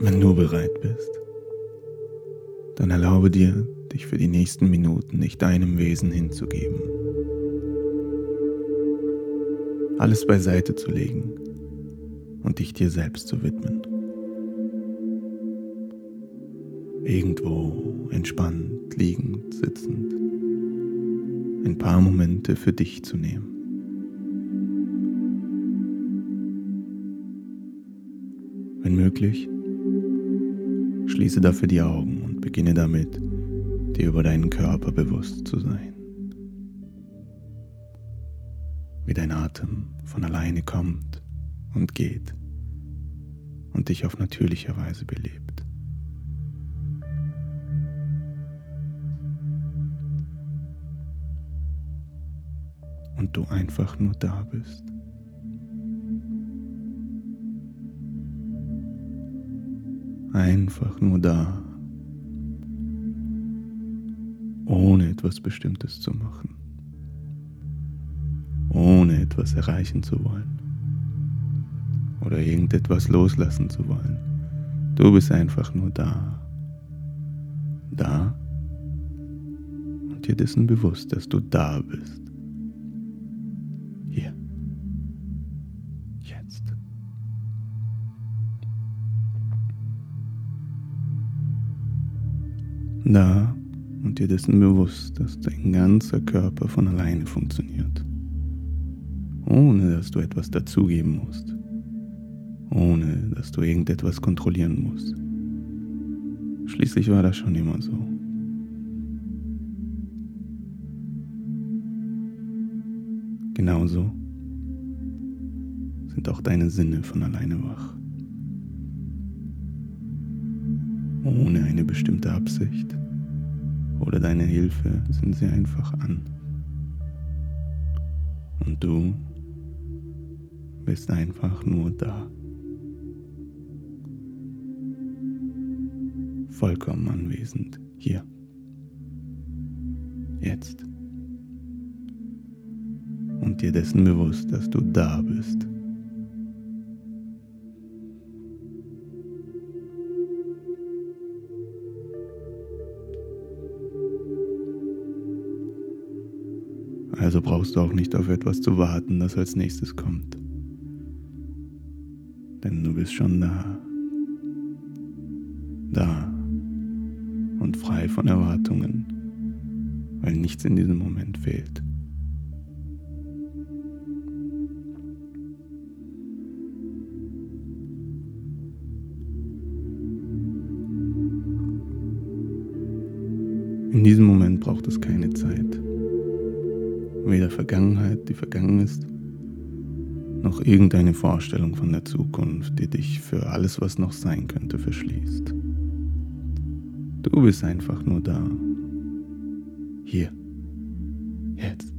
Wenn du bereit bist, dann erlaube dir, dich für die nächsten Minuten nicht deinem Wesen hinzugeben. Alles beiseite zu legen und dich dir selbst zu widmen. Irgendwo entspannt, liegend, sitzend, ein paar Momente für dich zu nehmen. Wenn möglich, Schließe dafür die Augen und beginne damit, dir über deinen Körper bewusst zu sein. Wie dein Atem von alleine kommt und geht und dich auf natürliche Weise belebt. Und du einfach nur da bist. Einfach nur da, ohne etwas Bestimmtes zu machen, ohne etwas erreichen zu wollen oder irgendetwas loslassen zu wollen. Du bist einfach nur da, da und dir dessen bewusst, dass du da bist. Da und dir dessen bewusst, dass dein ganzer Körper von alleine funktioniert. Ohne dass du etwas dazugeben musst. Ohne dass du irgendetwas kontrollieren musst. Schließlich war das schon immer so. Genauso sind auch deine Sinne von alleine wach. Ohne eine bestimmte Absicht oder deine Hilfe sind sie einfach an. Und du bist einfach nur da. Vollkommen anwesend hier. Jetzt. Und dir dessen bewusst, dass du da bist. Also brauchst du auch nicht auf etwas zu warten, das als nächstes kommt. Denn du bist schon da. Da. Und frei von Erwartungen, weil nichts in diesem Moment fehlt. In diesem Moment braucht es keine Zeit weder Vergangenheit, die vergangen ist, noch irgendeine Vorstellung von der Zukunft, die dich für alles, was noch sein könnte, verschließt. Du bist einfach nur da. Hier. Jetzt.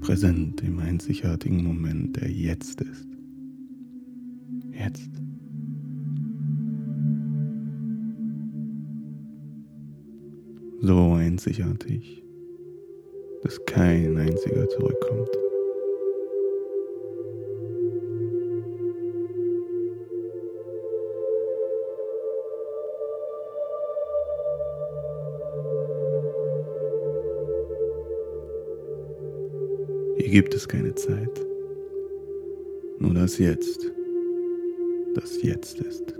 Präsent im einzigartigen Moment, der jetzt ist. Jetzt. So einzigartig dass kein einziger zurückkommt. Hier gibt es keine Zeit, nur das Jetzt, das Jetzt ist.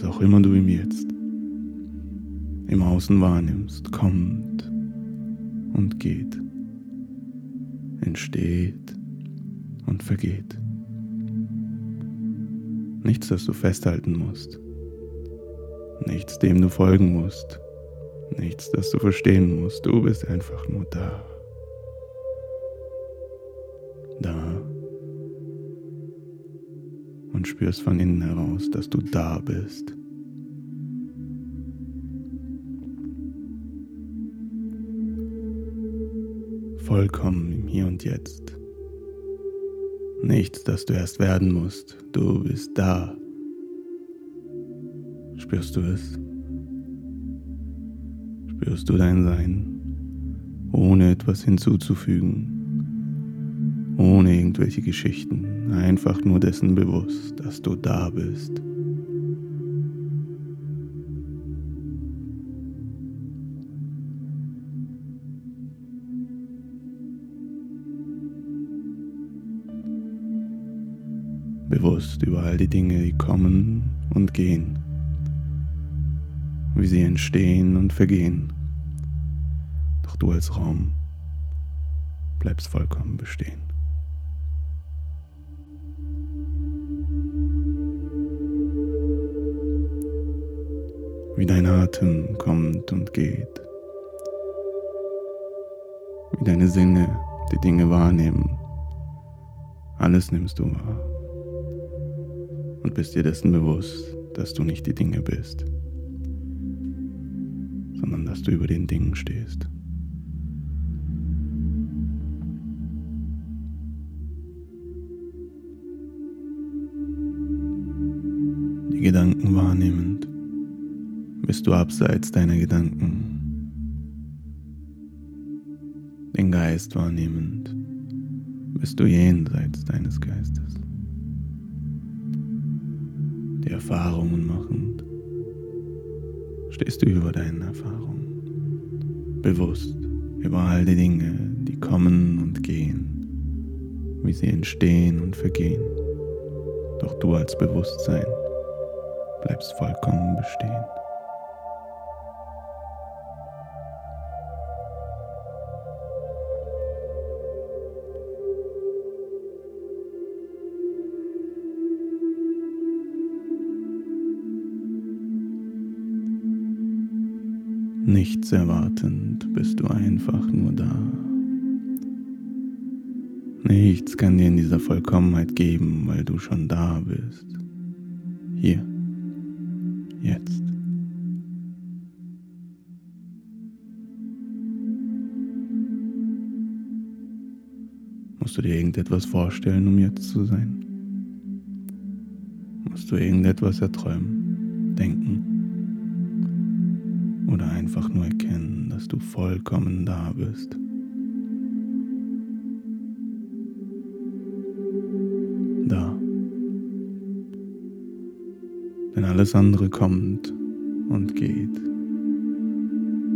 Was auch immer du im Jetzt, im Außen wahrnimmst, kommt und geht, entsteht und vergeht. Nichts, das du festhalten musst, nichts, dem du folgen musst, nichts, das du verstehen musst, du bist einfach nur. Da spürst von innen heraus, dass du da bist. Vollkommen im Hier und Jetzt. Nichts, das du erst werden musst. Du bist da. Spürst du es? spürst du dein Sein, ohne etwas hinzuzufügen, ohne irgendwelche Geschichten, einfach nur dessen bewusst, dass du da bist. Bewusst über all die Dinge, die kommen und gehen, wie sie entstehen und vergehen. Doch du als Raum bleibst vollkommen bestehen. Wie dein Atem kommt und geht, wie deine Sinne die Dinge wahrnehmen. Alles nimmst du wahr und bist dir dessen bewusst, dass du nicht die Dinge bist, sondern dass du über den Dingen stehst. Die Gedanken wahrnehmend bist du abseits deiner Gedanken, den Geist wahrnehmend, bist du jenseits deines Geistes, die Erfahrungen machend, stehst du über deinen Erfahrungen, bewusst über all die Dinge, die kommen und gehen, wie sie entstehen und vergehen. Doch du als Bewusstsein bleibst vollkommen bestehen. Nichts erwartend bist du einfach nur da. Nichts kann dir in dieser Vollkommenheit geben, weil du schon da bist. Hier. Jetzt. Musst du dir irgendetwas vorstellen, um jetzt zu sein? Musst du irgendetwas erträumen, denken? Nur erkennen, dass du vollkommen da bist. Da. Denn alles andere kommt und geht.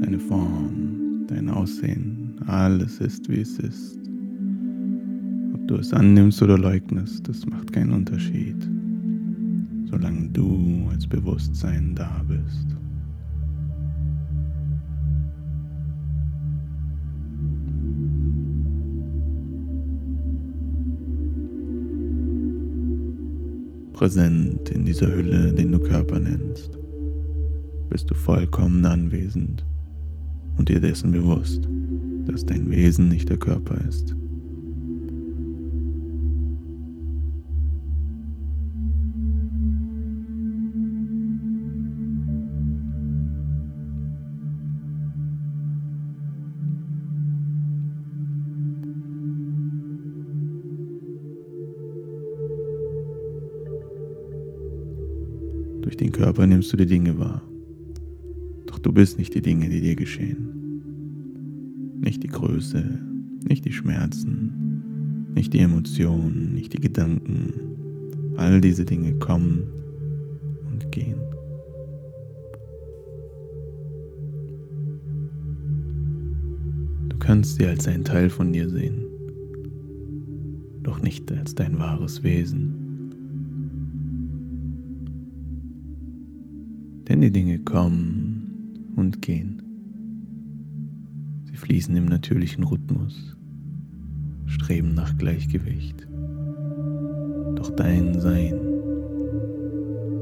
Deine Form, dein Aussehen, alles ist, wie es ist. Ob du es annimmst oder leugnest, das macht keinen Unterschied, solange du als Bewusstsein da bist. Präsent in dieser Hülle, den du Körper nennst, bist du vollkommen anwesend und dir dessen bewusst, dass dein Wesen nicht der Körper ist. Durch den Körper nimmst du die Dinge wahr. Doch du bist nicht die Dinge, die dir geschehen. Nicht die Größe, nicht die Schmerzen, nicht die Emotionen, nicht die Gedanken. All diese Dinge kommen und gehen. Du kannst sie als ein Teil von dir sehen, doch nicht als dein wahres Wesen. Denn die Dinge kommen und gehen. Sie fließen im natürlichen Rhythmus, streben nach Gleichgewicht. Doch dein Sein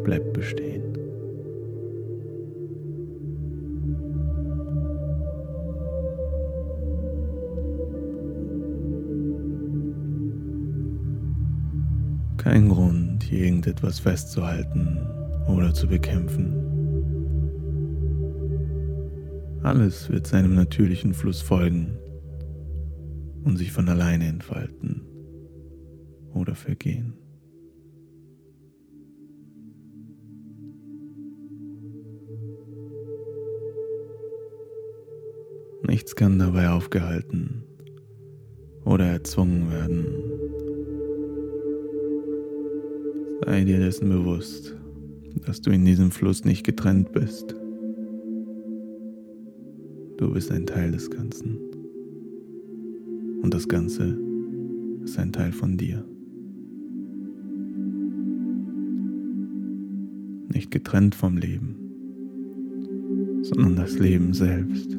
bleibt bestehen. Kein Grund, hier irgendetwas festzuhalten oder zu bekämpfen. Alles wird seinem natürlichen Fluss folgen und sich von alleine entfalten oder vergehen. Nichts kann dabei aufgehalten oder erzwungen werden. Sei dir dessen bewusst, dass du in diesem Fluss nicht getrennt bist. Du bist ein Teil des Ganzen. Und das Ganze ist ein Teil von dir. Nicht getrennt vom Leben, sondern das Leben selbst.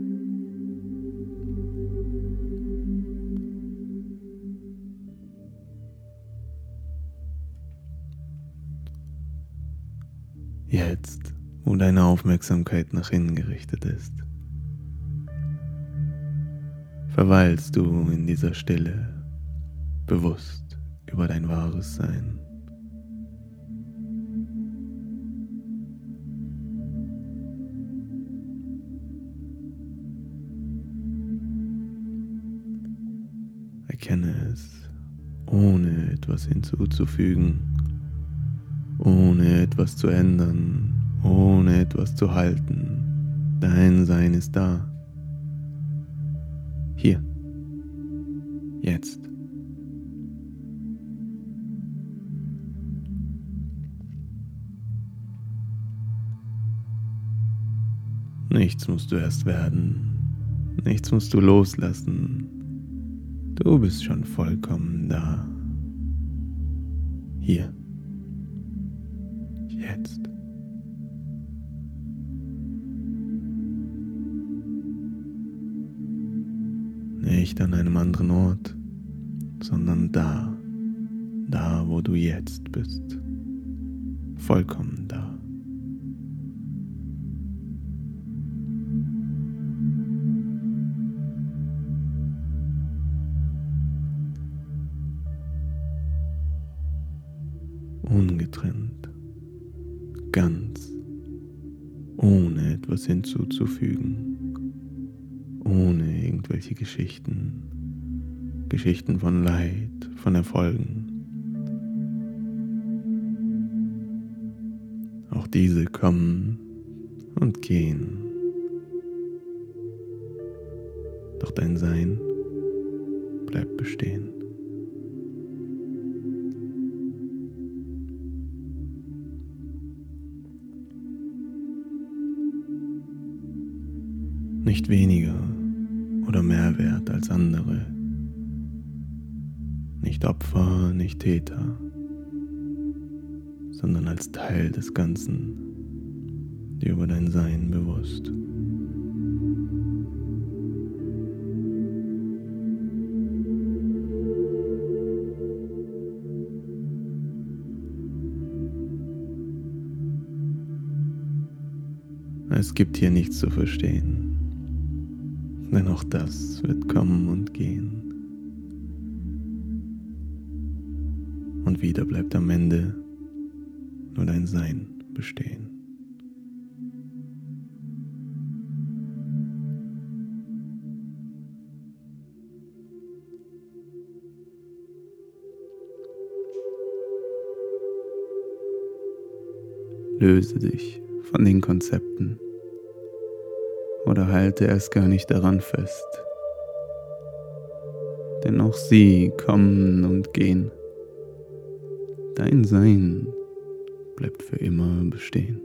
Jetzt, wo deine Aufmerksamkeit nach innen gerichtet ist, verweilst du in dieser Stille bewusst über dein wahres Sein. Erkenne es, ohne etwas hinzuzufügen, ohne etwas zu ändern, ohne etwas zu halten. Dein Sein ist da. Jetzt. Nichts musst du erst werden. Nichts musst du loslassen. Du bist schon vollkommen da. Hier. Jetzt. Nicht an einem anderen Ort, sondern da, da, wo du jetzt bist. Vollkommen da. ungetrennt, ganz, ohne etwas hinzuzufügen, irgendwelche Geschichten, Geschichten von Leid, von Erfolgen. Auch diese kommen und gehen. Doch dein Sein bleibt bestehen. nicht weniger wert als andere, nicht Opfer, nicht Täter, sondern als Teil des Ganzen, dir über dein Sein bewusst. Es gibt hier nichts zu verstehen denn auch das wird kommen und gehen. Und wieder bleibt am Ende nur dein Sein bestehen. Löse dich von den Konzepten halte erst gar nicht daran fest. Denn auch sie kommen und gehen. Dein Sein bleibt für immer bestehen.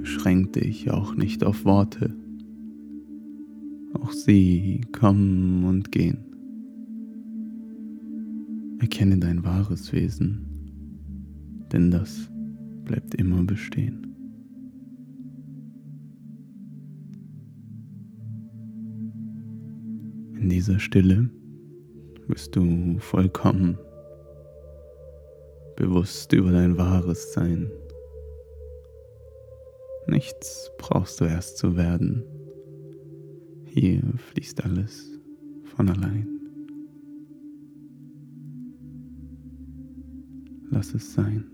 Beschränk dich auch nicht auf Worte. Auch sie kommen und gehen. Erkenne dein wahres Wesen denn das bleibt immer bestehen. In dieser Stille bist du vollkommen bewusst über dein wahres Sein. Nichts brauchst du erst zu werden. Hier fließt alles von allein. Lass es sein.